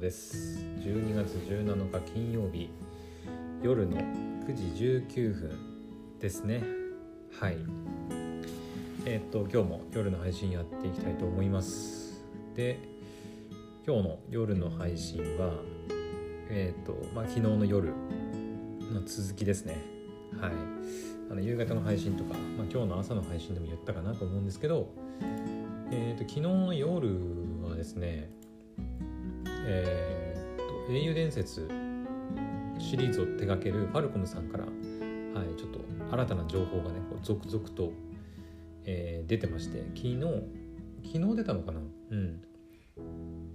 です。12月17日金曜日。夜の9時19分ですね。はい。えー、っと今日も夜の配信やっていきたいと思います。で今日の夜の配信はえー、っとまあ昨日の夜の続きですね。はい。あの夕方の配信とか、まあ、今日の朝の配信でも言ったかなと思うんですけどえーと、昨日の夜はですねえーと、英雄伝説シリーズを手掛けるファルコムさんから、はい、ちょっと新たな情報がねこう続々と、えー、出てまして昨日昨日出たのかな？うん。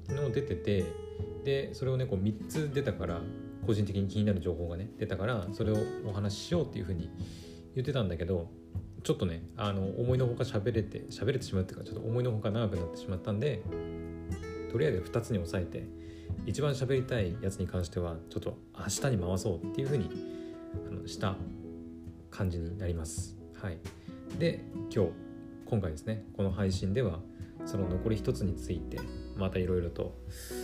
昨日出ててでそれをねこう3つ出たから個人的に気になる情報がね出たからそれをお話ししようっていうふうに言ってたんだけどちょっとねあの思いのほか喋れて喋れてしまうっていうかちょっと思いのほか長くなってしまったんでとりあえず2つに抑えて一番喋りたいやつに関してはちょっと明日に回そうっていうふうにあのした感じになります。はい。で今日今回ですねこの配信ではその残り1つについてまたいろいろと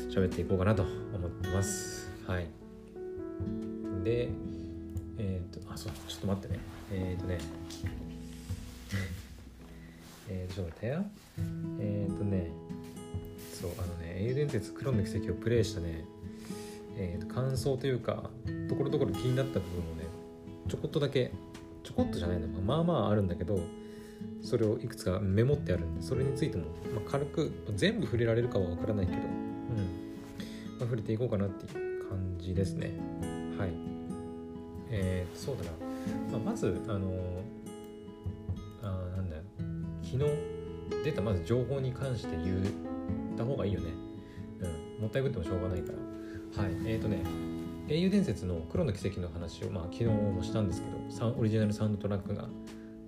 喋っていこうかなと思ってます。はい。でえっ、とあそうちょっと待ってね。えっ、とね。えー、ちょっと待ってよ。えっ、とね、そう、あのね、英伝説クロンの奇跡をプレイしたね、えーと、感想というか、ところどころ気になった部分をね、ちょこっとだけ、ちょこっとじゃないの、まあまああるんだけど、それをいくつかメモってあるんで、それについても、まあ、軽く、全部触れられるかはわからないけど、うん、まあ、触れていこうかなっていう感じですね。はい。えー、そうだな。まあ、まず、あのー昨日出たまず情報に関して言うた方がいいよね。うん。もったいぶってもしょうがないから。はい。えっ、ー、とね、英雄伝説の黒の奇跡の話を、まあ、昨日もしたんですけど、オリジナルサウンドトラックが、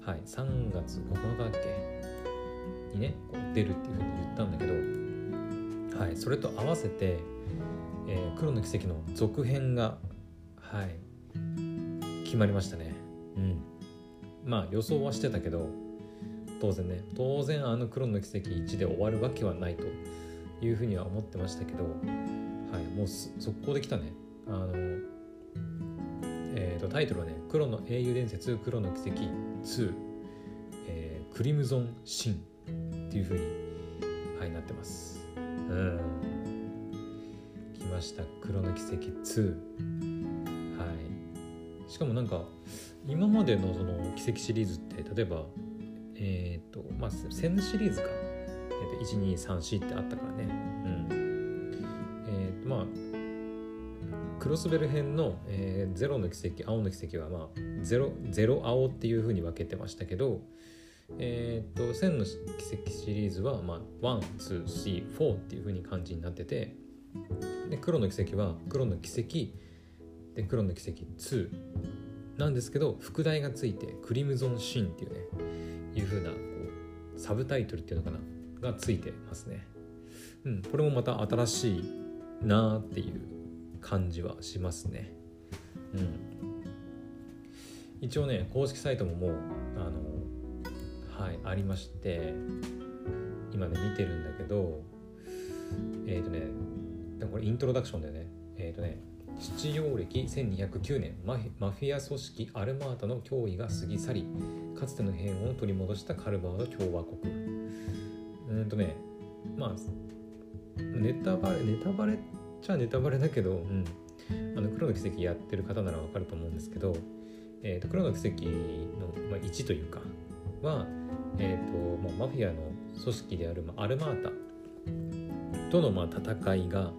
はい、3月9日だっけ？にね、出るっていうふうに言ったんだけど、はい、それと合わせて、えー、黒の奇跡の続編が、はい、決まりましたね。うん。まあ予想はしてたけど、当然ね当然あの黒の奇跡1で終わるわけはないというふうには思ってましたけど、はい、もう速攻できたね。あの、えーと、タイトルはね「黒の英雄伝説黒の奇跡2、えー、クリムゾンシン」っていうふうに、はい、なってます。うん。来ました。黒の奇跡2はい。しかもなんか今までのその奇跡シリーズって例えばえっ、ー、とまあ1000シリーズか、えー、と1234ってあったからね。うん。えっ、ー、とまあクロスベル編の、えー、ゼロの奇跡青の奇跡はまあゼロゼロ青っていうふうに分けてましたけどえっ、ー、と1000の奇跡シリーズはまあ1,2,3,4っていうふうに漢字になっててで黒の奇跡は黒の奇跡で黒の奇跡2なんですけど副題がついてクリムゾンシーンっていうねいう風なこうサブタイトルっていうのかな。がついてますね。うん、これもまた新しいなーっていう感じはしますね。うん。一応ね、公式サイトももう、あの、はい、ありまして、今ね、見てるんだけど、えっ、ー、とね、これイントロダクションでね、えっ、ー、とね、七曜暦1209年マフィア組織アルマータの脅威が過ぎ去りかつての平穏を取り戻したカルバード共和国うんとねまあネタバレネタバレっちゃネタバレだけど、うん、あの黒の奇跡やってる方ならわかると思うんですけど、えーと、黒の奇跡の、まあ、1というかは、えーとまあ、マフィアの組織である、まあ、アルマータとの、まあ、戦いが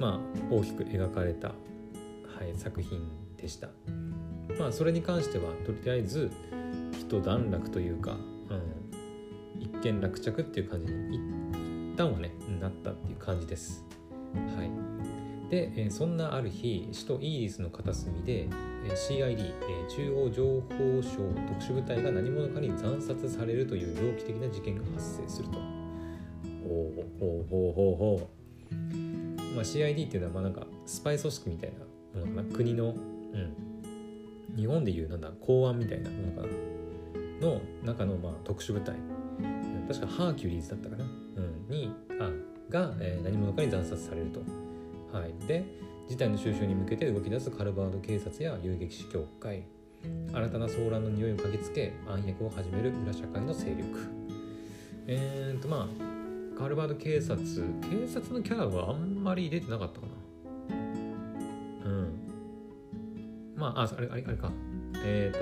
まあ、大きく描かれた、はい、作品でした。まあ、それに関してはとりあえず一段落というか、うん、一見落着っていう感じに一旦はねなったっていう感じです。はい、で、えそんなある日首都イーリスの片隅で CID、え中央情報省特殊部隊が何者かに惨殺されるという猟奇的な事件が発生すると。ほうほうほうほうほう。まあ、CID っていうのはまあなんかスパイ組織みたいなものかな国の、うん、日本でいうなんだ公安みたいなものかなの中のまあ特殊部隊確かハーキュリーズだったかな、うん、にあが、えー、何者かに惨殺されると。はい、で事態の収拾に向けて動き出すカルバード警察や遊撃士協会。新たな騒乱の匂いを嗅ぎつけ暗躍を始める裏社会の勢力。えーとまあカルバード警察。警察のキャラはあんまり入れてなかったかな。うん。まあああれあれあれか。えっ、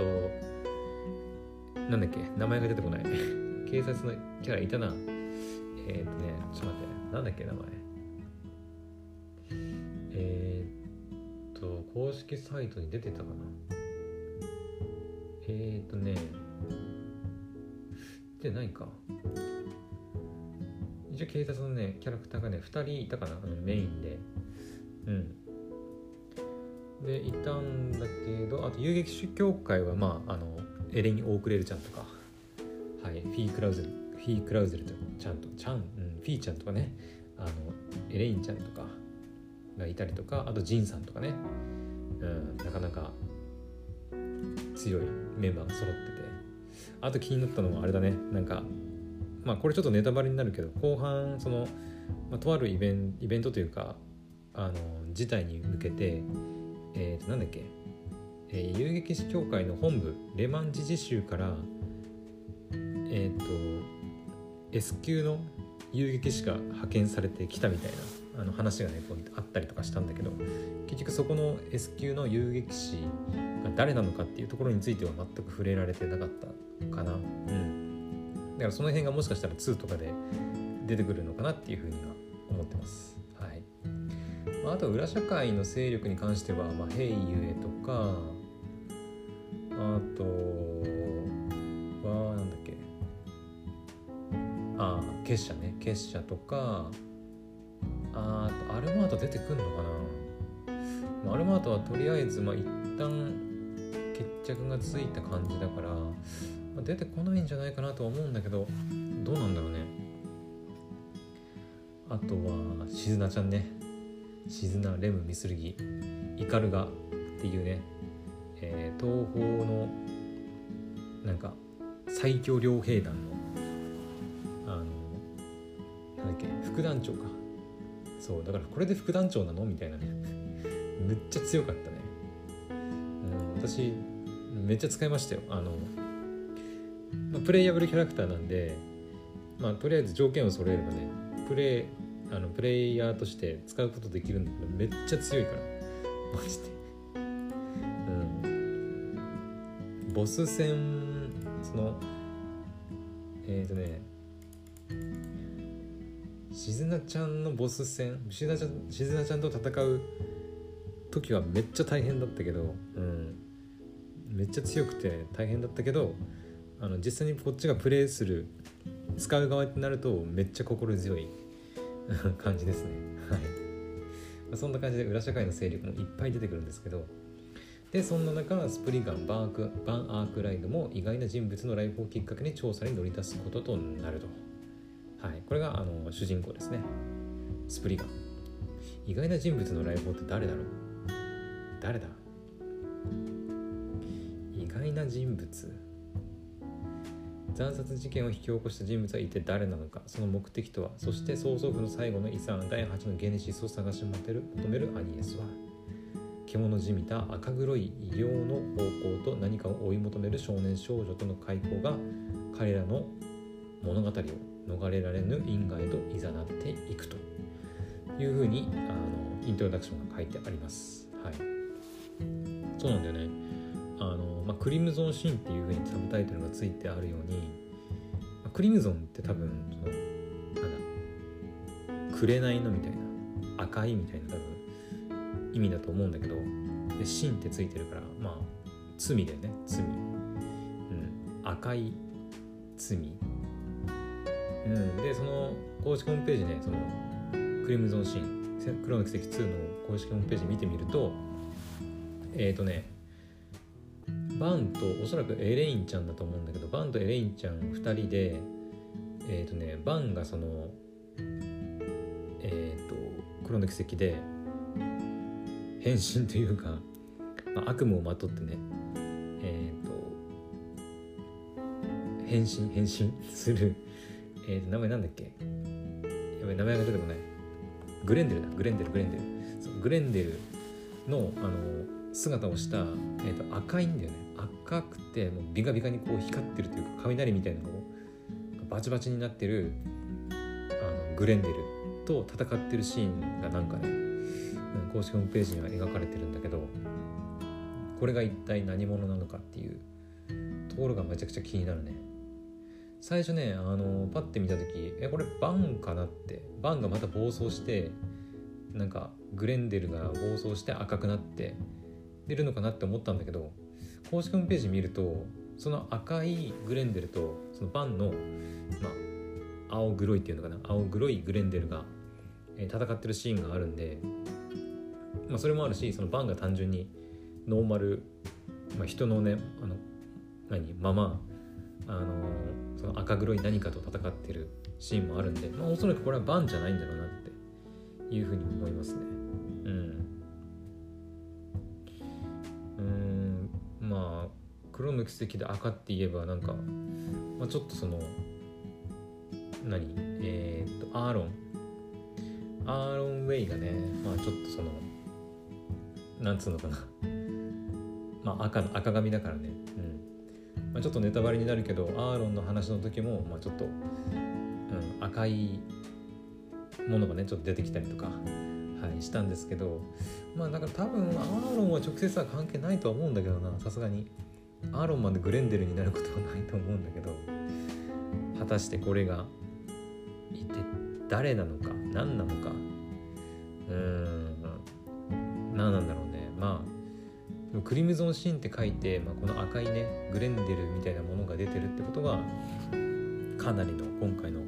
となんだっけ？名前が出てこない。警察のキャラいたな。えっ、とねちょっと待って。なんだっけ名前。えっ、と公式サイトに出てたかな。えっ、とね。でないか。一応警察のねキャラクターがね2人いたかな。あのメインで。うん。でいたんだけどあと遊撃手協会はまああのエレニ・オークレルちゃんとか。はい。フィー・クラウゼル。フィー・クラウゼルとちゃんと。ちゃん、うん、フィーちゃんとかね。あのエレインちゃんとかがいたりとかあとジンさんとかね、うん、なかなか強いメンバーが揃ってて。あと気になったのはあれだね。なんかまあこれちょっとネタバレになるけど後半その、まあ、とあるイベンイベントというかあの事態に向けてえっ、ー、となんだっけ、えー、遊撃士協会の本部レマン自治州からえっ、ー、と S 級の遊撃士が派遣されてきたみたいなあの話がねこうあったりとかしたんだけど結局そこの S 級の遊撃士が誰なのかっていうところについては全く触れられてなかったかな。うんだからその辺がもしかしたら2とかで出てくるのかなっていうふうには思ってます。はい、まあ、あと裏社会の勢力に関しては、まあ、ヘイユエとかあと結社ね結社とかあアルマート出てくんのかな。アルマートはとりあえずまあ一旦決着がついた感じだから、まあ、出てこないんじゃないかなとは思うんだけどどうなんだろうね。あとはしずなちゃんね。しずなレムミスルギイカルガっていうね、えー、東方のなんか最強両兵団のけ副団長か。そうだからこれで副団長なの？みたいなね。めっちゃ強かったね、うん、私めっちゃ使いましたよ。あの、まあ、プレイヤブルキャラクターなんでまあとりあえず条件を揃えればねプレイあのプレイヤーとして使うことできるんだけどめっちゃ強いから。マジで。うん。ボス戦そのえっ、ー、とねしずなちゃんのボス戦しずなちゃんしずなちゃんと戦う時はめっちゃ大変だったけど、うん、めっちゃ強くて大変だったけどあの実際にこっちがプレイする使う側になるとめっちゃ心強い 感じですね。はい。まそんな感じで裏社会の勢力もいっぱい出てくるんですけどでそんな中スプリガンバークバンアークライドも意外な人物のライフをきっかけに調査に乗り出すこととなるとはい、これがあの主人公ですね。スプリガン。意外な人物のライフって誰だろう？誰だ？意外な人物。惨殺事件を引き起こした人物は一体誰なのか？その目的とは？そして曽祖父の最後の遺産第8のゲネシスを探し求める求めるアニエスは？獣じみた赤黒い異形の方向と何かを追い求める少年少女との開口が彼らの物語を逃れられぬ因果へと誘っていくと。いうふうにあのイントロダクションが書いてあります。はい、そうなんだよね。あのまあ、クリムゾンシーンっていうふうにサブタイトルがついてあるように、まあ、クリムゾンって多分そのなんだ紅のみたいな赤いみたいな多分意味だと思うんだけどでシンってついてるからまあ罪だよね罪、うん、赤い罪。うん、でその公式ホームページねそのクリムゾンシーン黒の奇跡2の公式ホームページ見てみるとえっ、ー、とねバンとおそらくエレインちゃんだと思うんだけどバンとエレインちゃん2人でえっ、ー、とねバンがそのえっ、ー、と黒の奇跡で変身というか、まあ、悪夢をまとってねえっ、と変身変身するえー、名前なんだっけ？やばい名前が出てこない。グレンデルだ。グレンデルグレンデル。そうグレンデルのあの姿をした、えーと、赤いんだよね。赤くてもうビカビカにこう光ってるというか雷みたいなのをバチバチになってるあのグレンデルと戦ってるシーンがなんかね公式ホームページには描かれてるんだけどこれが一体何者なのかっていうところがめちゃくちゃ気になるね。最初ねあのパッて見た時えこれバンかなって。バンがまた暴走してなんかグレンデルが暴走して赤くなって出るのかなって思ったんだけど公式ホームページ見るとその赤いグレンデルとそのバンの、まあ、青黒いっていうのかな。青黒いグレンデルが、え、戦ってるシーンがあるんで、まあ、それもあるしそのバンが単純にノーマル、まあ、人のねあの何ままあのその赤黒い何かと戦ってるシーンもあるんで、まあ、おそらくこれはバンじゃないんだろうなっていうふうに思いますね。うん。うん。まあ黒の奇跡で赤って言えばなんか、まあ、ちょっとその何？えー、っとアーロン。アーロン・ウェイがねまあちょっとそのなんつうのかな。まあ赤の赤髪だからね、うん。まあ、ちょっとネタバレになるけどアーロンの話の時も、まあ、ちょっと、うん、赤いものがねちょっと出てきたりとか、はい、したんですけどまあだから多分アーロンは直接は関係ないとは思うんだけどなさすがに。アーロンまでグレンデルになることはないと思うんだけど果たしてこれが一体誰なのか何なのかうーん何なんだろうね。まあクリムゾンシーンって書いて、まあ、この赤いねグレンデルみたいなものが出てるってことがかなりの今回の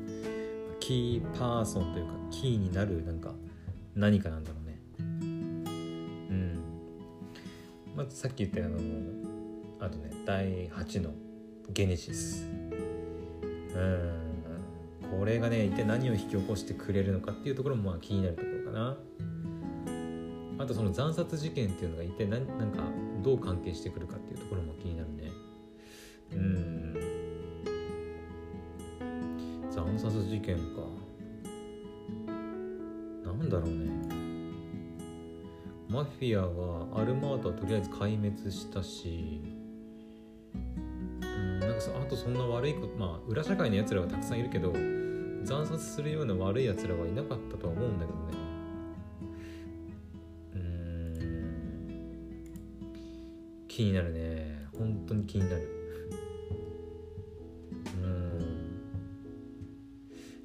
キーパーソンというかキーになるなんか何かなんだろうね。うん。まずさっき言ったあのあとね第8のゲネシス。うん。これがね一体何を引き起こしてくれるのかっていうところもまあ気になるところかな。あとその惨殺事件っていうのが一体何なんかどう関係してくるかっていうところも気になるね。うん。惨殺事件か。なんだろうね。マフィアはアルマートはとりあえず壊滅したし。うんなんかあとそんな悪いことまあ裏社会のやつらはたくさんいるけど惨殺するような悪いやつらはいなかったとは思うんだけどね。気になるね。本当に気になる。うん。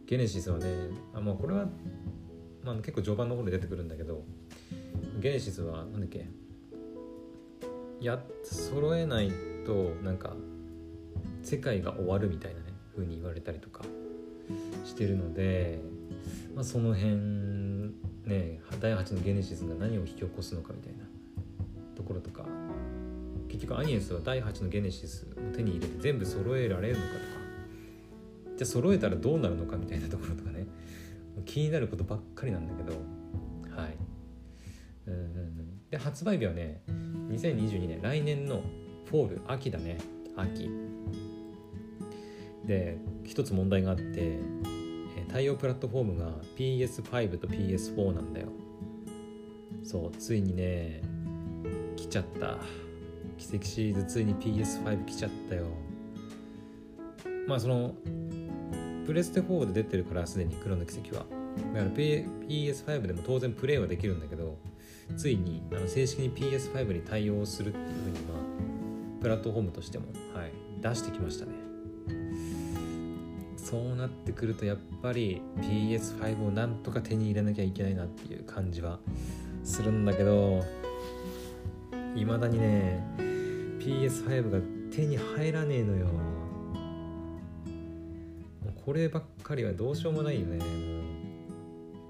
ゲネシスはねあまあこれは、まあ、結構序盤の方で出てくるんだけどゲネシスは何だっけ？やっ揃えないとなんか世界が終わるみたいなね風に言われたりとかしてるので、まあ、その辺ね第8のゲネシスが何を引き起こすのかみたいな。結局アニエスは第8のゲネシスを手に入れて全部揃えられるのかとか。じゃあ揃えたらどうなるのかみたいなところとかね。気になることばっかりなんだけど。はい。で発売日はね2022年来年のフォール秋だね。秋。で一つ問題があって対応プラットフォームが PS5 と PS4 なんだよ。そうついにね来ちゃった。奇跡シリーズついに PS5 来ちゃったよ。まあそのプレステ4で出てるからすでに黒の奇跡は。だから PS5 でも当然プレイはできるんだけどついにあの正式に PS5 に対応するっていうふうにまあプラットフォームとしても、はい、出してきましたね。そうなってくるとやっぱり PS5 をなんとか手に入れなきゃいけないなっていう感じはするんだけどいまだにね PS5 が手に入らねえのよ。こればっかりはどうしようもないよねも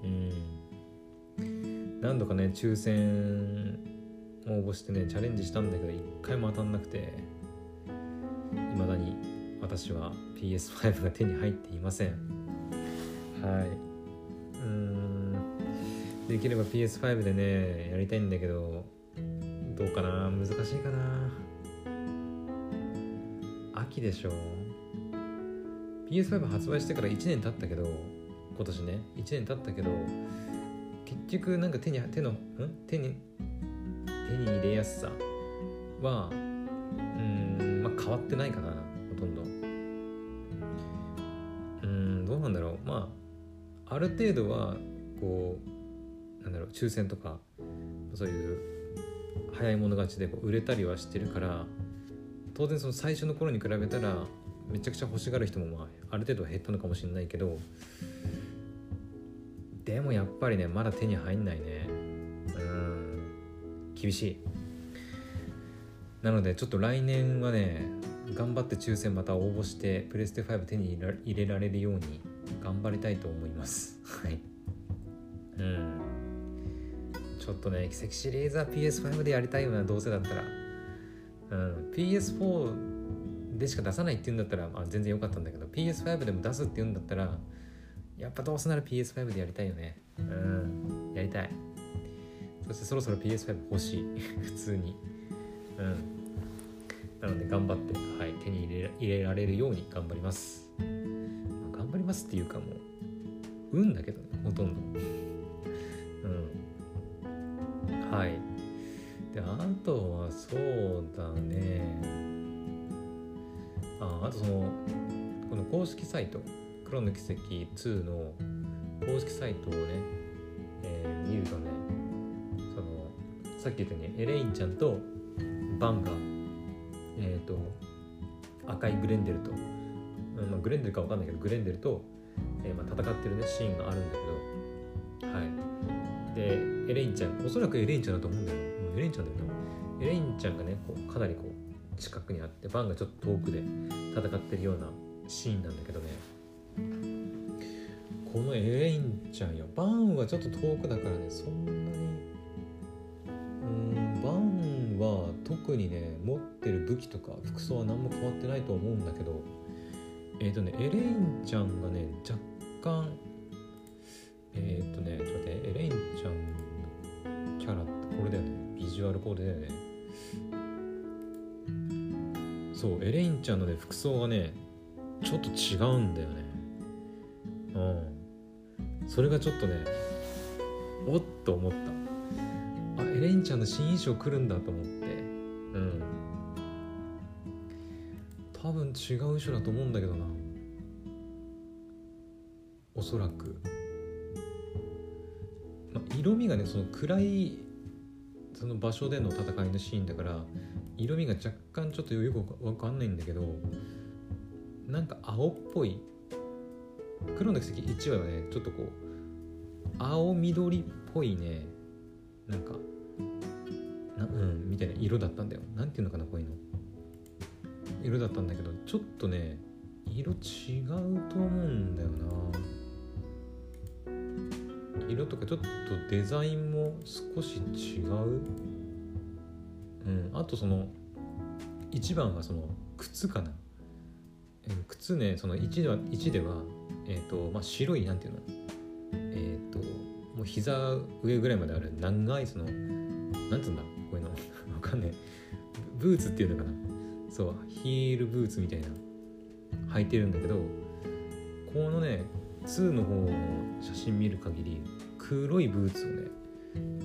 う。うん。何度かね抽選応募してねチャレンジしたんだけど一回も当たんなくていまだに私は PS5 が手に入っていません。はい。うん。できれば PS5 でねやりたいんだけどどうかな？難しいかな？秋でしょ PS5 発売してから1年経ったけど今年ね。1年経ったけど結局なんか手に手のん？手に手に入れやすさはうんまあ変わってないかなほとんど。うんどうなんだろう。まあある程度はこうなんだろう抽選とかそういう早い者勝ちでこう売れたりはしてるから当然その最初の頃に比べたらめちゃくちゃ欲しがる人もまあある程度減ったのかもしれないけどでもやっぱりねまだ手に入んないね。うん厳しい。なのでちょっと来年はね頑張って抽選また応募してプレステ5手に入れられるように頑張りたいと思います。はい。うん。ちょっとね奇跡シリーズは PS5 でやりたいよなどうせだったらうん PS4 でしか出さないって言うんだったら、まあ、全然良かったんだけど PS5 でも出すって言うんだったらやっぱどうせなら PS5 でやりたいよね。うんやりたい。そしてそろそろ PS5 欲しい。普通に。うん。なので頑張って、はい、手に入れ入れられるように頑張ります、まあ、頑張りますっていうかもう運だけどねほとんど。はい。であとはそうだね。ああとそのこの公式サイト黒の奇跡2の公式サイトをね、えー、見るとねそのさっき言ったようにエレインちゃんとバンがえっ、ー、と赤いグレンデルと、まあ、グレンデルか分かんないけどグレンデルと、えーまあ、戦ってるねシーンがあるんだけどはい。でエレインちゃんおそらくエレインちゃんだと思うんだよ。エレインちゃんだよなエレインちゃんがねこうかなりこう近くにあってバンがちょっと遠くで戦ってるようなシーンなんだけどね。このエレインちゃんよ。バンはちょっと遠くだからねそんなにうんバンは特にね持ってる武器とか服装は何も変わってないと思うんだけどえっ、ー、とねエレインちゃんがね若干えっ、ー、とねちょっと待ってエレインちゃんこれだよね。ビジュアルこれだよね。そうエレインちゃんのね服装がねちょっと違うんだよね。うん。それがちょっとねおっと思った。あエレインちゃんの新衣装来るんだと思って。うん。多分違う衣装だと思うんだけどな。おそらく、ま色味がねその暗いその場所での戦いのシーンだから色味が若干ちょっとよくわかんないんだけどなんか青っぽい黒の奇跡1話はねちょっとこう青緑っぽいねなんかなうんみたいな色だったんだよ。なんていうのかなこういうの。色だったんだけどちょっとね色違うと思うんだよな。色とかちょっとデザインも少し違う？うんあとその一番はその靴かな。え靴ねその1では ,1 ではえっ、ー、とまあ白いなんていうの？えっ、ー、ともう膝上ぐらいまである長いそのなんつうんだ？こういうの。わかんないブーツっていうのかな。そうヒールブーツみたいな。履いてるんだけどこのね2の方の写真見る限り黒いブーツをね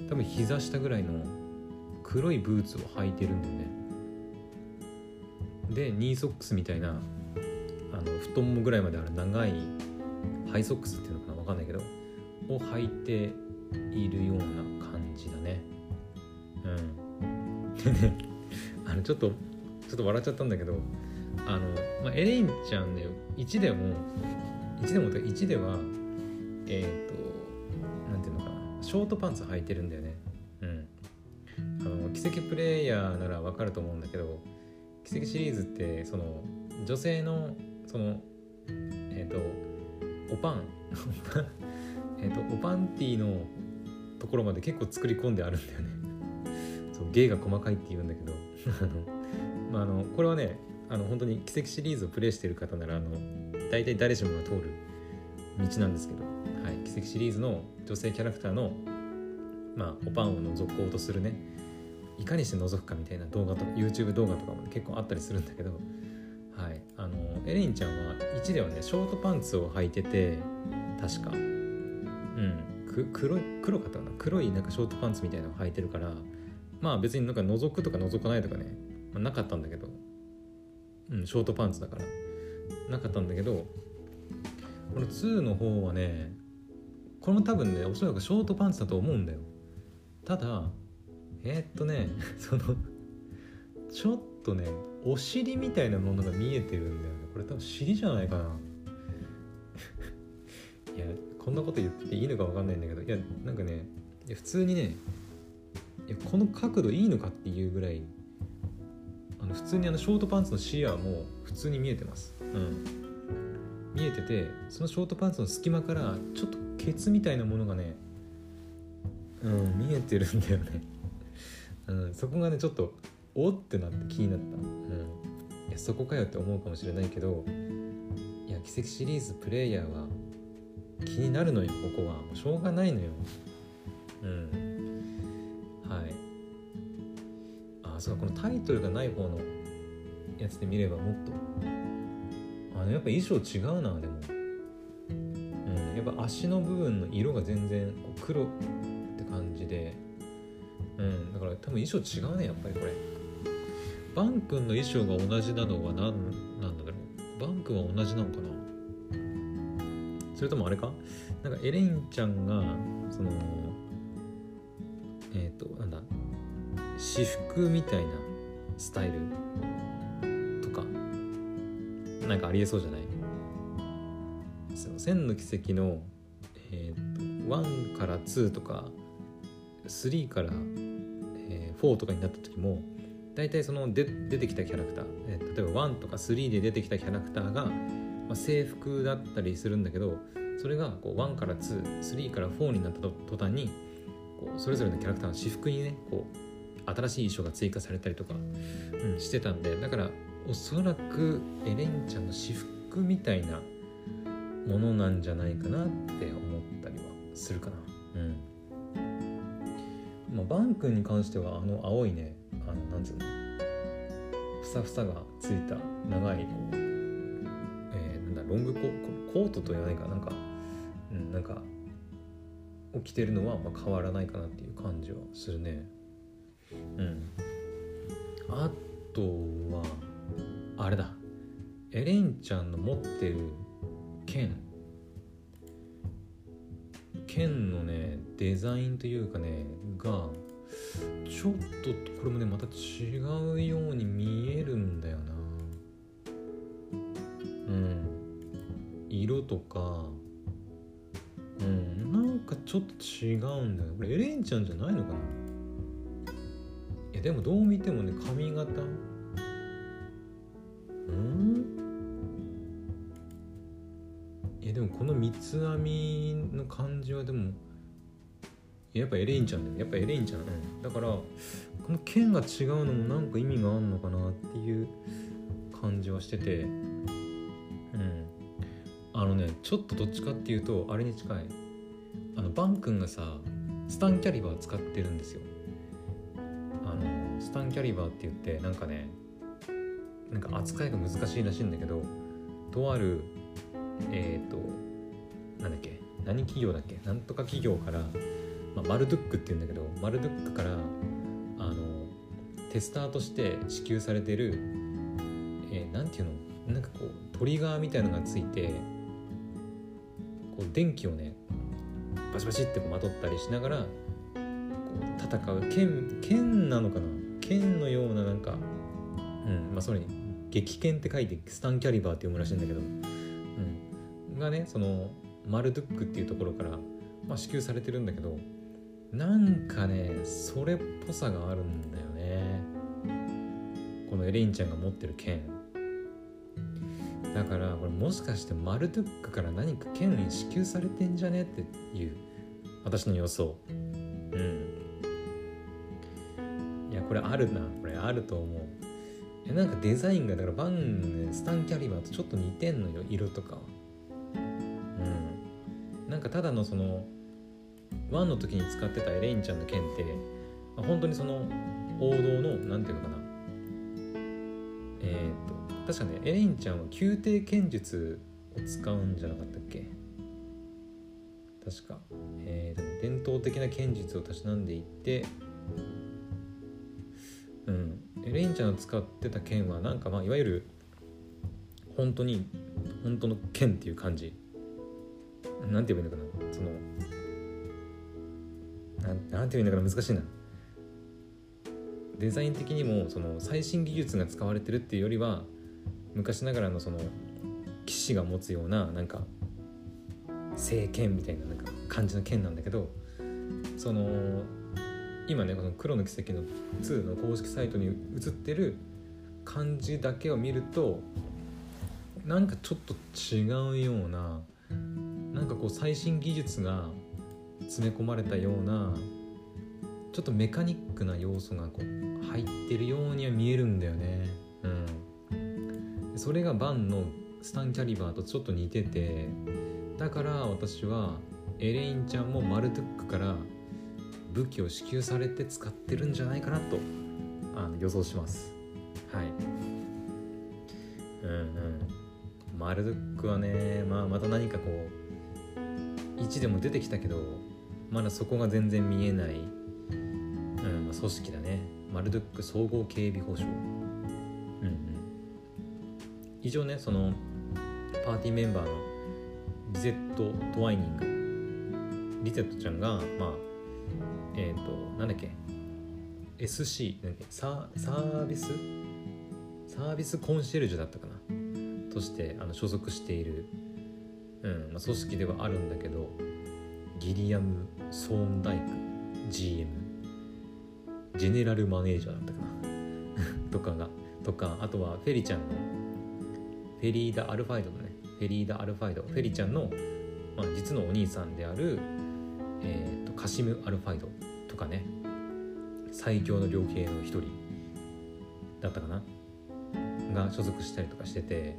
多分膝下ぐらいの黒いブーツを履いてるんだよね。でニーソックスみたいなあの太ももぐらいまである長いハイソックスっていうのかな分かんないけどを履いているような感じだね。うん。でねあのちょっとちょっと笑っちゃったんだけどあの、まあ、エレインちゃんね1でも1でも1ではえっ、ー、とショートパンツ履いてるんだよね。うん。あの奇跡プレイヤーならわかると思うんだけど奇跡シリーズってその女性のそのえっ、ー、とおパン。えっとおパンティのところまで結構作り込んであるんだよね。そう芸が細かいって言うんだけど。まああのこれはねあの本当に奇跡シリーズをプレイしてる方ならあの大体誰しもが通る道なんですけど、はい、奇跡シリーズの女性キャラクターの、まあ、おパンを覗こうとするねいかにして覗くかみたいな動画とか YouTube 動画とかも、ね、結構あったりするんだけど、はい、あのエレインちゃんは1ではねショートパンツを履いてて確かうんく黒黒かったかな黒いなんかショートパンツみたいなのを履いてるからまあ別になんか覗くとか覗かないとかね、まあ、なかったんだけどうんショートパンツだからなかったんだけどこの2の方はねこれも多分ねおそらくショートパンツだと思うんだよ。ただえー、っとね そのちょっとねお尻みたいなものが見えてるんだよね。これ多分尻じゃないかな。いやこんなこと言っていいのか分かんないんだけど。いやなんかね普通にねいやこの角度いいのかっていうぐらいあの普通にあのショートパンツの視野も普通に見えてます。うん。見えててそのショートパンツの隙間からちょっとケツみたいなものがねうん見えてるんだよね、うん、そこがねちょっとおってなって気になった、うん、いやそこかよって思うかもしれないけどいや奇跡シリーズプレイヤーは気になるのよここは。もうしょうがないのよ。うん。はい。あそうこのタイトルがない方のやつで見ればもっとあのやっぱ衣装違うなでも。うんやっぱ足の部分の色が全然こう黒って感じで。うんだから多分衣装違うねやっぱりこれ。バン君の衣装が同じなのは何なんだろう。バン君は同じなのかな。それともあれか？なんかエレインちゃんがそのえっ、ー、となんだ？私服みたいなスタイル。なんかありえそうじゃない？その千の奇跡の、えーと、1から2とか3から、えー、4とかになった時も大体そので出てきたキャラクター、えー、例えば1とか3で出てきたキャラクターが、まあ、制服だったりするんだけどそれがこう1から23から4になった途端にこうそれぞれのキャラクターの私服にねこう新しい衣装が追加されたりとか、うん、してたんでだからおそらくエレンちゃんの私服みたいなものなんじゃないかなって思ったりはするかな。うん。まあバン君に関してはあの青いねあのなんつうのふさふさがついた長いえー、なんだロングココートと言わないかなんか、うん、なんか起きてるのはまあ変わらないかなっていう感じはするね。うん。あとはあれだ。エレンちゃんの持ってる剣。剣のねデザインというかねがちょっとこれもねまた違うように見えるんだよな。うん。色とか。うん。なんかちょっと違うんだよ。これエレンちゃんじゃないのかな？いやでもどう見てもね髪型うん？いやでもこの三つ編みの感じはでもやっぱエレインちゃんだよやっぱエレインちゃん、うん、だからこの剣が違うのもなんか意味があんのかなっていう感じはしてて。うん。あのねちょっとどっちかっていうとあれに近い。あのバン君がさスタンキャリバー使ってるんですよ。あのスタンキャリバーって言ってなんかねなんか扱いが難しいらしいんだけどとあるえっ、ー、となんだっけ何企業だっけなんとか企業からまあ、マルドゥックっていうんだけどマルドゥックからあのテスターとして支給されてる、えー、ていうのなんかこうトリガーみたいのがついてこう電気をねバシバシってまとったりしながらこう戦う剣剣なのかな剣のようななんかうんまあそれに激剣って書いてスタンキャリバーって読むらしいんだけど、うん、がねそのマルドゥックっていうところから、まあ、支給されてるんだけどなんかねそれっぽさがあるんだよね。このエレインちゃんが持ってる剣。だからこれもしかしてマルドゥックから何か剣に支給されてんじゃねっていう私の予想。うん。いやこれあるな。これあると思う。えなんかデザインがだからバンスタンキャリバーとちょっと似てんのよ色とかうんなんかただのその1の時に使ってたエレインちゃんの剣って、まあ、本当にその王道の何ていうのかなえっ、と確かねエレインちゃんは宮廷剣術を使うんじゃなかったっけ確か、えー、伝統的な剣術をたしなんでいってレインちゃんの使ってた剣はなんかまあいわゆる本当に本当の剣っていう感じ。なんて言えばいいのかな？そのなんなんて言うんだから難しいな。デザイン的にもその最新技術が使われてるっていうよりは昔ながらのその騎士が持つようななんか聖剣みたいななんか感じの剣なんだけどその今ねこの「黒の奇跡」の2の公式サイトに映ってる感じだけを見るとなんかちょっと違うようななんかこう最新技術が詰め込まれたようなちょっとメカニックな要素がこう入ってるようには見えるんだよね。うん、それがバンのスタンキャリバーとちょっと似ててだから私はエレインちゃんもマルトゥックから武器を支給されて使ってるんじゃないかなとあの予想します。はい。うんうん。マルトゥックはね、まあ、また何かこう1でも出てきたけどまだそこが全然見えない、うんまあ、組織だね。マルドック総合警備保障。うんうん。以上ねそのパーティーメンバーのリゼット・トワイニング。リゼットちゃんがまあえっ、ー、となんだっけ？SC なんだっけ？ササービス？サービスコンシェルジュだったかな？としてあの所属している、うんまあ、組織ではあるんだけどギリアム・ソーンダイク GM ジェネラルマネージャーだったかな？とかがとかあとはフェリちゃんのフェリーダ・アルファイドのねフェリーダ・アルファイドフェリちゃんの、まあ、実のお兄さんである、えーと、カシム・アルファイドとかね最強の両兵の一人だったかな？が所属したりとかしてて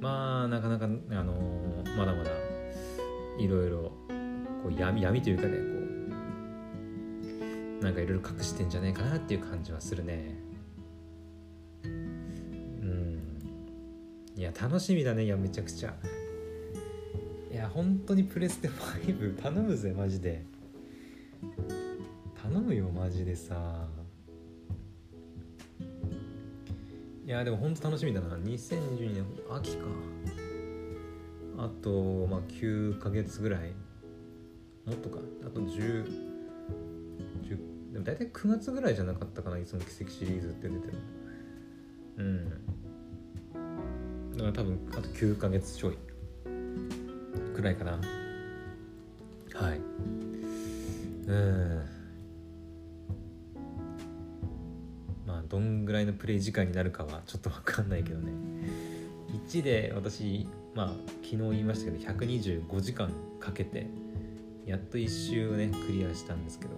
まあなかなか、あのー、まだまだいろいろこう闇闇というかねこうなんかいろいろ隠してんじゃないかなっていう感じはするね。うん。いや楽しみだねいやめちゃくちゃ。本当にプレステ5 頼むぜマジで。頼むよマジでさ。いやでも本当楽しみだな。2022年秋か。あとまあ9ヶ月ぐらい。もっとか。あと10 10でも大体9月ぐらいじゃなかったかないつも奇跡シリーズって出てるうん。だから多分あと9ヶ月ちょい。くらいかな。はい。うん。まあどんぐらいのプレイ時間になるかはちょっと分かんないけどね。1で私まあ昨日言いましたけど125時間かけてやっと1周ねクリアしたんですけど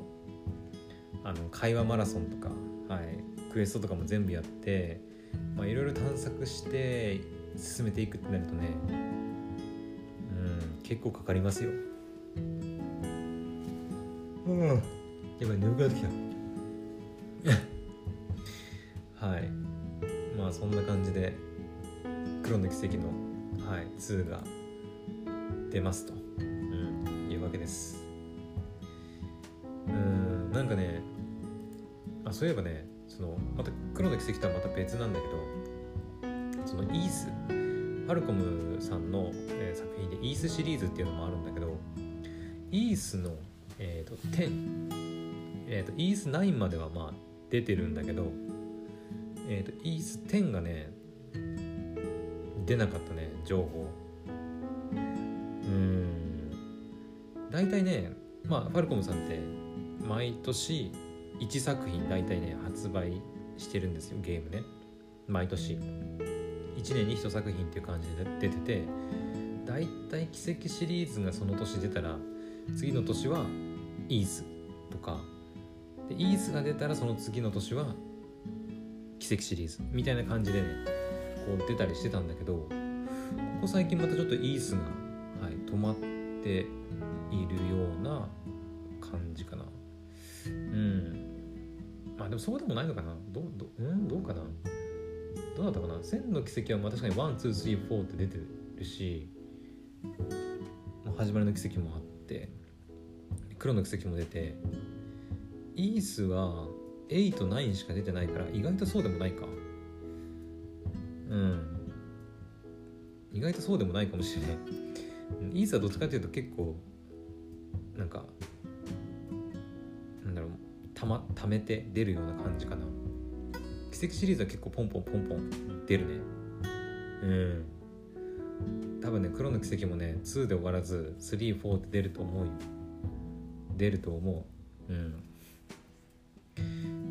あの会話マラソンとか、はい、クエストとかも全部やっていろいろ探索して進めていくってなるとね結構かかりますよ。うん。やばい眠くなってきた。はい。まあそんな感じで黒の奇跡の、はい、2が出ますと。わけです。うんなんかねあそういえばねそのまた黒の奇跡とはまた別なんだけどそのイースファルコムさんの、作品でイースシリーズっていうのもあるんだけどイースの、えーと、10、えーと、イース9まではまあ出てるんだけど、えーと、とイース10がね出なかったね情報。うん。大体ねまあファルコムさんって毎年1作品大体ね発売してるんですよゲームね。毎年。1年に1作品っていう感じで出てて大体奇跡シリーズがその年出たら次の年はイースとかでイースが出たらその次の年は奇跡シリーズみたいな感じでねこう出たりしてたんだけどここ最近またちょっとイースが、はい、止まっているような感じかな。うん。まあでもそうでもないのかな。どどうん？どうかな？どうだったかな？千の奇跡はまあ確かに1,2,3,4って出てるし始まりの奇跡もあって黒の奇跡も出てイースは8、9しか出てないから意外とそうでもないか。うん。意外とそうでもないかもしれないイースはどっちかというと結構なんかなんだろうたま溜めて出るような感じかな。奇跡シリーズは結構ポンポンポンポン出るね。うん。多分ね黒の奇跡もね2で終わらず34って出ると思うよ。出ると思う。うん。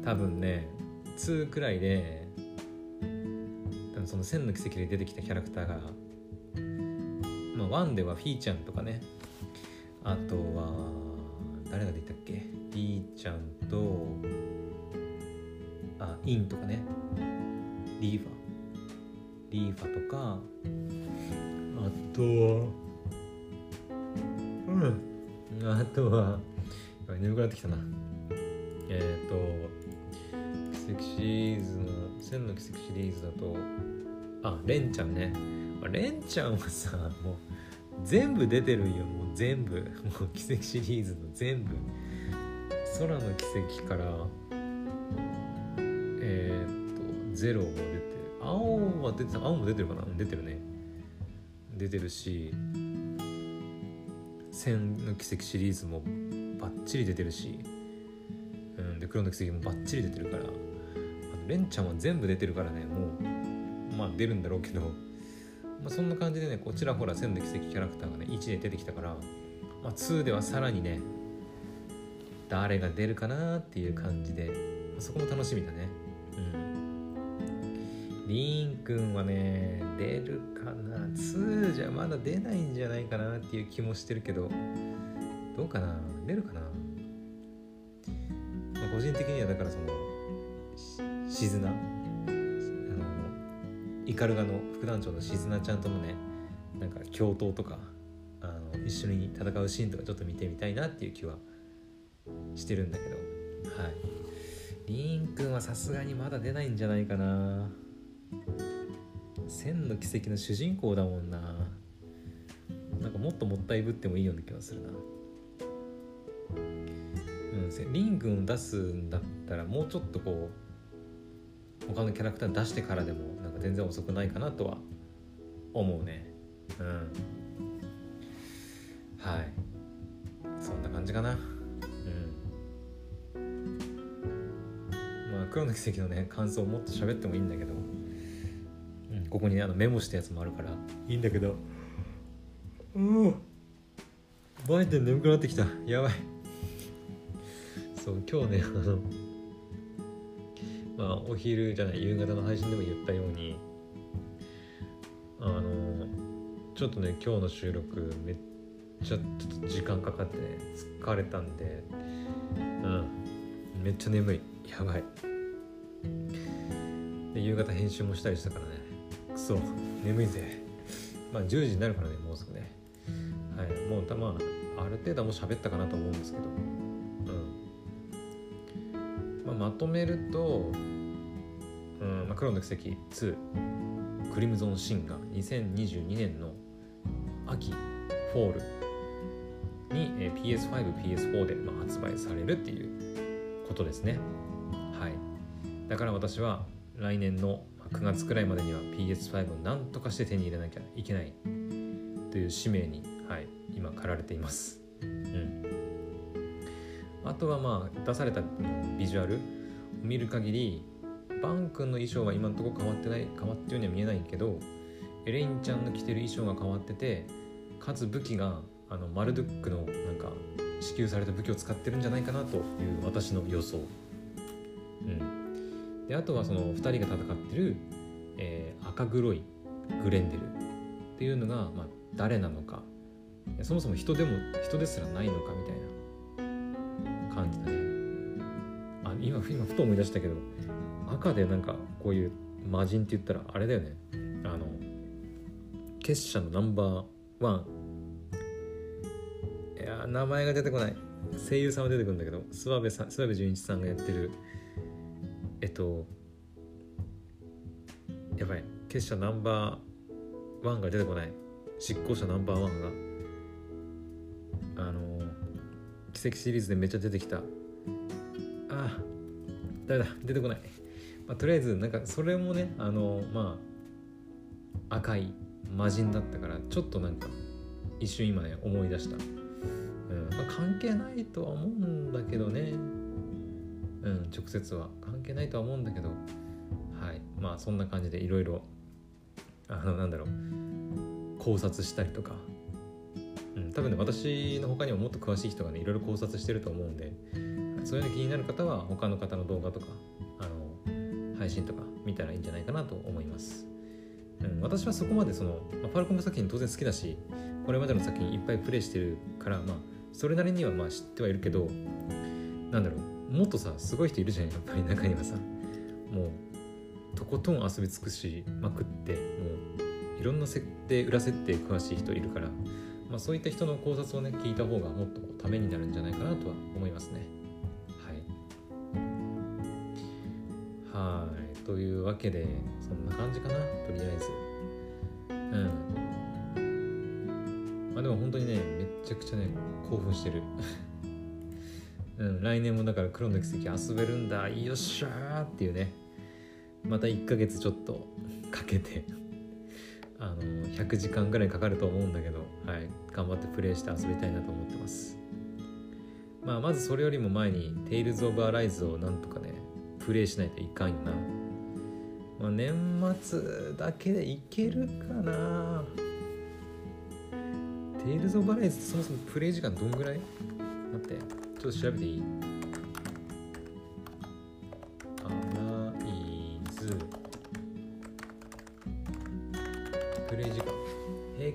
多分ね2くらいで多分その閃の軌跡で出てきたキャラクターがまあ1ではフィーちゃんとかね。あとは誰が出たっけ？フィーちゃんとあインとかね。リーファー。リーファとか。あとはうん。あとは眠くなってきたな。えっ、ー、と奇跡シリーズの千の奇跡シリーズだとあレンちゃんね。レンちゃんはさもう全部出てるよ。もう全部。もう奇跡シリーズの全部。空の奇跡からえー、っとゼロも出てる青は出て青も出てるかな？出てるね。出てるし千の奇跡シリーズもバッチリ出てるし、うん、で黒の奇跡もバッチリ出てるからレンちゃんは全部出てるからねもうまあ出るんだろうけど、まあ、そんな感じでねこちらほら千の奇跡キャラクターがね1で出てきたから、まあ、2ではさらにね誰が出るかなっていう感じで、まあそこも楽しみだね。うん。リーンくんはね出るかな？2じゃまだ出ないんじゃないかなっていう気もしてるけどどうかな？出るかな、まあ、個人的にはだからそのしずな？あのイカルガの副団長のしずなちゃんともねなんか共闘とかあの一緒に戦うシーンとかちょっと見てみたいなっていう気はしてるんだけど。はい。リーンくんはさすがにまだ出ないんじゃないかな。千の奇跡の主人公だもんな。なんかもっともったいぶってもいいような気がするな。うんリン君を出すんだったらもうちょっとこう他のキャラクター出してからでもなんか全然遅くないかなとは思うね。うん。はい。そんな感じかな。うん。まあ黒の奇跡のね感想をもっと喋ってもいいんだけど。ここに、ね、あのメモしたやつもあるから。いいんだけど。うんバイデン眠くなってきた。やばい。そう今日ねあのまあお昼じゃない夕方の配信でも言ったようにあのちょっとね今日の収録めっちゃちょっと時間かかってね疲れたんでうん。めっちゃ眠い。やばい。で夕方編集もしたりしたからねそう。眠いぜ。まあ10時になるからねもうすぐね。はい。もうたまあある程度もう喋ったかなと思うんですけど。うん。まあ、まとめると、うんまあ、黒の奇跡2クリムゾンシンが2022年の秋フォール。に、PS5、PS4 で、まあ、発売されるっていうことですね。はい。だから私は来年の9月くらいまでには PS5 を何とかして手に入れなきゃいけないという使命に、はい、今駆られています。うん、あとはまあ出されたビジュアルを見る限りバン君の衣装は今のところ変わってない変わってるようには見えないけどエレインちゃんの着てる衣装が変わっててかつ武器があのマルドックのなんか支給された武器を使ってるんじゃないかなという私の予想。うんであとはその2人が戦ってる、えー、赤黒いグレンデルっていうのが、まあ、誰なのか。そもそも人でも人ですらないのかみたいな。感じだね。あ今今ふと思い出したけど赤でなんかこういう魔人って言ったらあれだよね。あの結社のナンバーワン。いや名前が出てこない。声優さんは出てくるんだけど諏訪部さん諏訪部純一さんがやってるえっとやばい。結社ナンバーワンが出てこない。執行者ナンバーワンが。あの奇跡シリーズでめっちゃ出てきた。ああダメだ。出てこない、まあ、とりあえずなんかそれもねあのまあ赤い魔人だったからちょっとなんか一瞬今ね思い出した、うん。まあ、関係ないとは思うんだけどね。うん直接は。関係ないとは思うんだけど。はい。まあそんな感じでいろいろあのなんだろう。考察したりとか、うん、多分ね私の他にももっと詳しい人がねいろいろ考察してると思うんで。そういうの気になる方は他の方の動画とかあの配信とか見たらいいんじゃないかなと思います、うん、私はそこまでその、まあ、ファルコム作品当然好きだしこれまでの作品いっぱいプレイしてるからまあそれなりにはまあ知ってはいるけどなんだろう。もっとさすごい人いるじゃんやっぱり中にはさもうとことん遊び尽くしまくってもういろんな設定裏設定詳しい人いるから、まあ、そういった人の考察をね聞いた方がもっとためになるんじゃないかなとは思いますね。はい。はいというわけでそんな感じかなとりあえず。うん。まあでも本当にねめちゃくちゃね興奮してる。うん、来年もだから黒の奇跡遊べるんだ。よっしゃーっていうね。また1ヶ月ちょっとかけて あの100時間ぐらいかかると思うんだけど、はい、頑張ってプレイして遊びたいなと思ってます。まあ、まずそれよりも前に「Tales of Arise」をなんとかねプレイしないといかんよな。まあ、年末だけでいけるかな。Tales of Arise ってそもそもプレイ時間どんぐらい？待って。ちょっと調べていい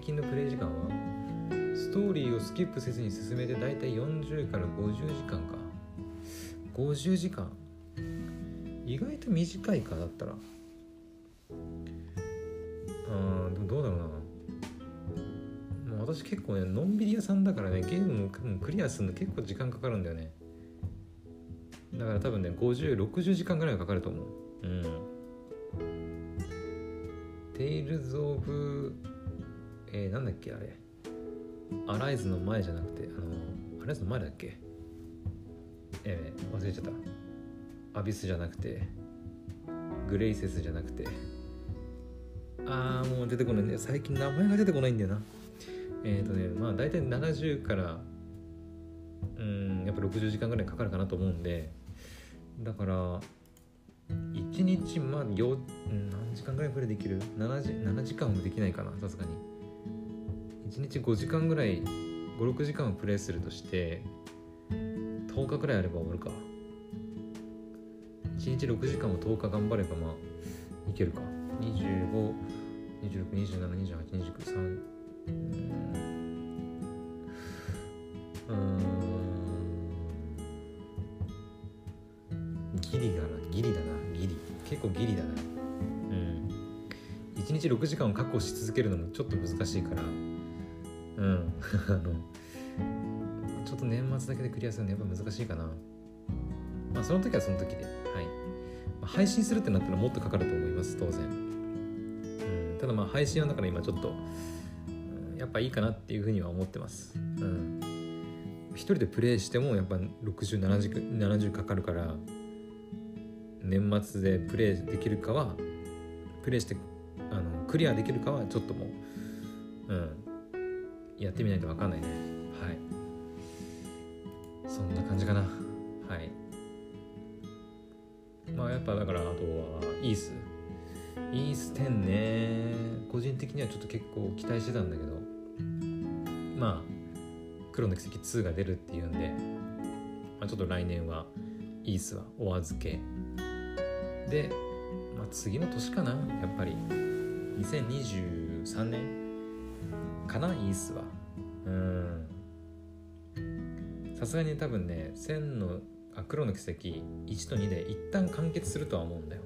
近のプレイ時間はストーリーをスキップせずに進めてだいたい40か。ら50時間か。50時間意外と短いかだったら。あでもどうだろうな。私結構ねのんびり屋さんだからねゲームもクリアするの結構時間かかるんだよね。だから多分ね5060時間ぐらいかかると思う。うん。テイルズ・オブえー、なんだっけあれ。アライズの前じゃなくてあのアライズの前だっけ？えー、忘れちゃった。アビスじゃなくてグレイセスじゃなくて。あーもう出てこないね。最近名前が出てこないんだよな。えっ、ー、とねまあ大体70からうんやっぱ60時間ぐらいかかるかなと思うんでだから1日まあ何時間ぐらいプレイできる？7, 時7時間もできないかなさすがに。1日5時間ぐらい56時間をプレイするとして10日ぐらいあれば終わるか。1日6時間を10日頑張ればまあいけるか。25、26、27、28、29、3構ギリだな。うん。1日6時間を確保し続けるのもちょっと難しいから。うん。あのちょっと年末だけでクリアするのやっぱ難しいかな。まあその時はその時で。はい、まあ、配信するってなったらもっとかかると思います当然。うん。ただまあ配信はだから今ちょっと、うん、やっぱいいかなっていうふうには思ってます。うん。一人でプレイしてもやっぱ6070 70かかるから。年末でプレイできるかはプレイしてあのクリアできるかはちょっともううんやってみないと分かんないね。はい。そんな感じかな。はい。まあやっぱだからあとはイース。イース10ね。個人的にはちょっと結構期待してたんだけど。まあ黒の奇跡2が出るっていうんで、まあ、ちょっと来年はイースはお預けで、まあ、次の年かなやっぱり。2023年かなイースは。うん。さすがに多分ね閃のあ黎の軌跡1と2で一旦完結するとは思うんだよ、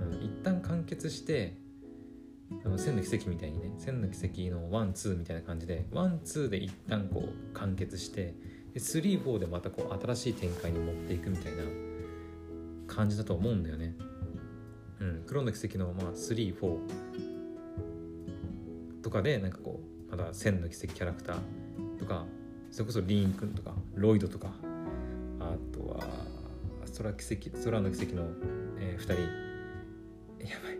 うん、一旦完結して閃の軌跡みたいにね閃の軌跡の one two みたいな感じで one two で一旦こう完結してで3-4でまたこう新しい展開に持っていくみたいな感じだと思うんだよね。うん。黒の奇跡のまあ34とかでなんかこうまだ千の奇跡キャラクターとかそれこそリーン君とかロイドとかあとは空奇跡空の奇跡の、えー、2人。やばい。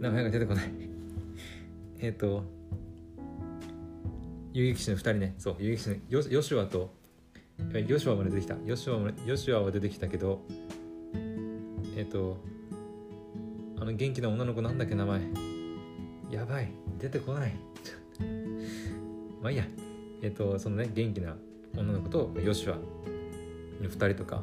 名前が出てこない。えっと遊撃士の2人ね。そう遊撃士のヨヨシュアとヨシュアまで出てきた。ヨシュアもヨシュアは出てきたけどえっ、とあの元気な女の子なんだっけ名前。やばい。出てこない。まあいいや。えっ、とそのね元気な女の子とヨシュアの2人とか。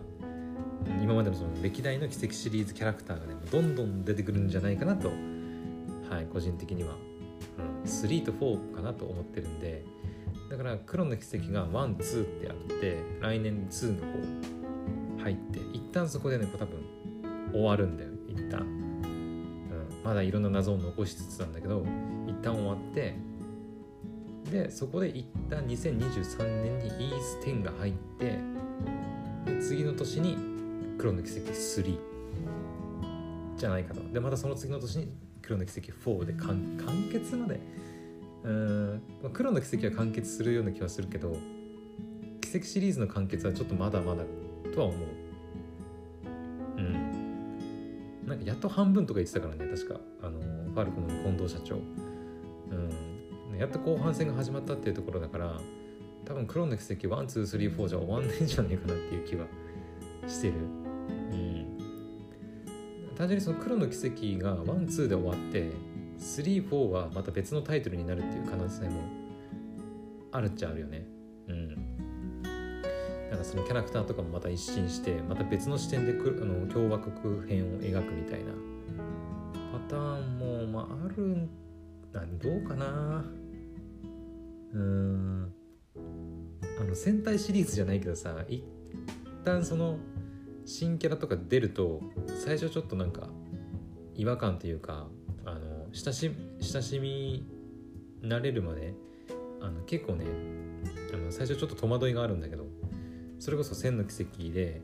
今までのその歴代の奇跡シリーズキャラクターがねどんどん出てくるんじゃないかなと。はい個人的には、うん、3と4かなと思ってるんで。だから黒の奇跡が12ってあって来年2がこう入って一旦そこでねこう多分終わるんだよ一旦、うん、まだいろんな謎を残しつつなんだけど一旦終わってでそこで一旦2023年にイース10が入ってで次の年に黒の奇跡3じゃないかと。でまたその次の年に黒の奇跡4で完結まで。うん。黒の奇跡は完結するような気はするけど奇跡シリーズの完結はちょっとまだまだとは思う。なんかやっと半分とか言ってたからね確か。あのファルコムの近藤社長。うん。やっと後半戦が始まったっていうところだから多分黒の奇跡123じゃ終わんないんじゃないかなっていう気はしてる。うん。単純にその黒の奇跡が12で終わって34はまた別のタイトルになるっていう可能性もあるっちゃあるよね。そのキャラクターとかもまた一新してまた別の視点でくあの共和国編を描くみたいなパターンもまああるんどうかな。うん。あの戦隊シリーズじゃないけどさ一旦その新キャラとか出ると最初ちょっとなんか違和感というかあの親し親しみ慣れるまであの結構ねあの最初ちょっと戸惑いがあるんだけどそれこそ千の奇跡で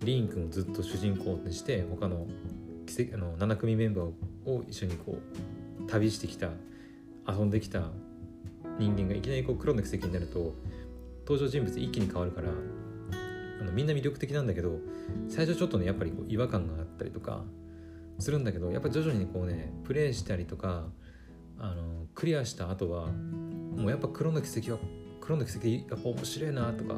リン君をずっと主人公にして他の奇跡あの7組メンバーを一緒にこう旅してきた遊んできた人間がいきなりこう黒の奇跡になると登場人物一気に変わるからあのみんな魅力的なんだけど最初ちょっとねやっぱりこう違和感があったりとかするんだけどやっぱ徐々にこうねプレイしたりとかあのクリアした後はもうやっぱ黒の奇跡は黒の奇跡やっぱ面白いなとか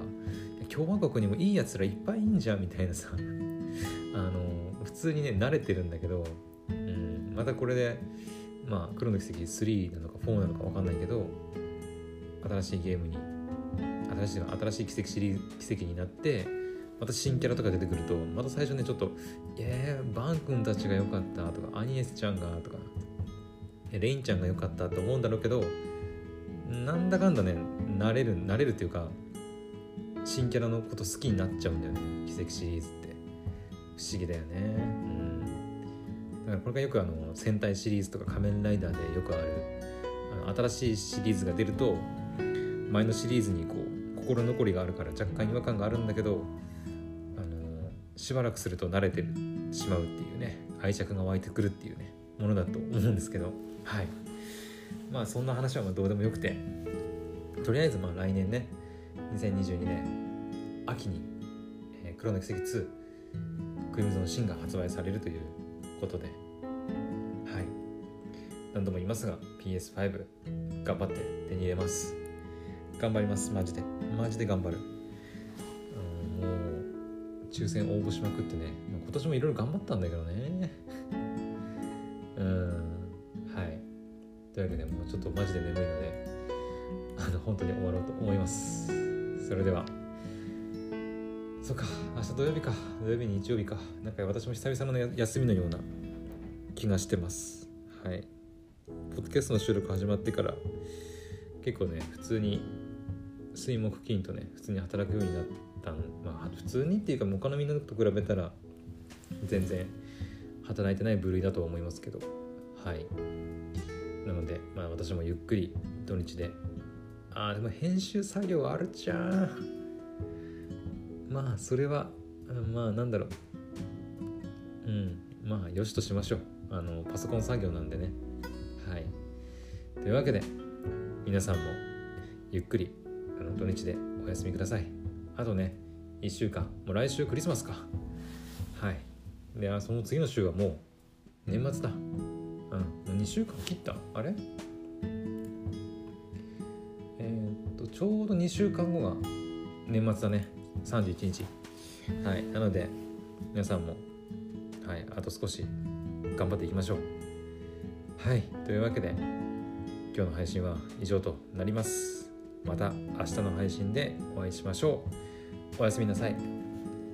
共和国にもいいやつらいっぱいいんじゃんみたいなさ。あの普通にね慣れてるんだけど、うん、またこれでまあ黒の奇跡3なのか4なのか分かんないけど新しいゲームに新しい新しい奇跡シリーズ奇跡になってまた新キャラとか出てくるとまた最初ねちょっと「えー、バン君たちが良かった」とか「アニエスちゃんが」とか「レインちゃんが良かった」と思うんだろうけどなんだかんだね慣れる慣れるっていうか新キャラのこと好きになっちゃうんだよね。奇跡シリーズって。不思議だよね。うん。だからこれがよくあの戦隊シリーズとか仮面ライダーでよくあるあの新しいシリーズが出ると前のシリーズにこう心残りがあるから若干違和感があるんだけどあのしばらくすると慣れてしまうっていうね。愛着が湧いてくるっていうね。ものだと思うんですけど。はい。まあそんな話はまあどうでもよくて。とりあえずまあ来年ね2022年秋に、えー、黒の奇跡2クリムゾンシンが発売されるということではい。何度も言いますが PS5 頑張って手に入れます。頑張ります。マジで。マジで頑張る。うんもう抽選応募しまくってね。今年もいろいろ頑張ったんだけどね。うん。はい。というわけでもうちょっとマジで眠いのであの本当に終わろうと思います。それでは。そっか明日土曜日か。土曜日日曜日か。なんか私も久々の休みのような気がしてます。はい。ポッドキャストの収録始まってから結構ね普通に水木金とね普通に働くようになってったまあ普通にっていうか他のみんなと比べたら全然働いてない部類だとは思いますけど。はい。なのでまあ私もゆっくり土日でああでも編集作業あるじゃん。まあそれはまあなんだろう。うん。まあよしとしましょう。あのパソコン作業なんでね。はい。というわけで皆さんもゆっくりあの土日でお休みください。あとね1週間。もう来週クリスマスか。はい。でその次の週はもう年末だ。うん。もう2週間切った？あれ？ちょうど2週間後が年末だね。31日。はい。なので皆さんもはい。あと少し頑張っていきましょう。はい。というわけで今日の配信は以上となります。また明日の配信でお会いしましょう。おやすみなさい。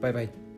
バイバイ。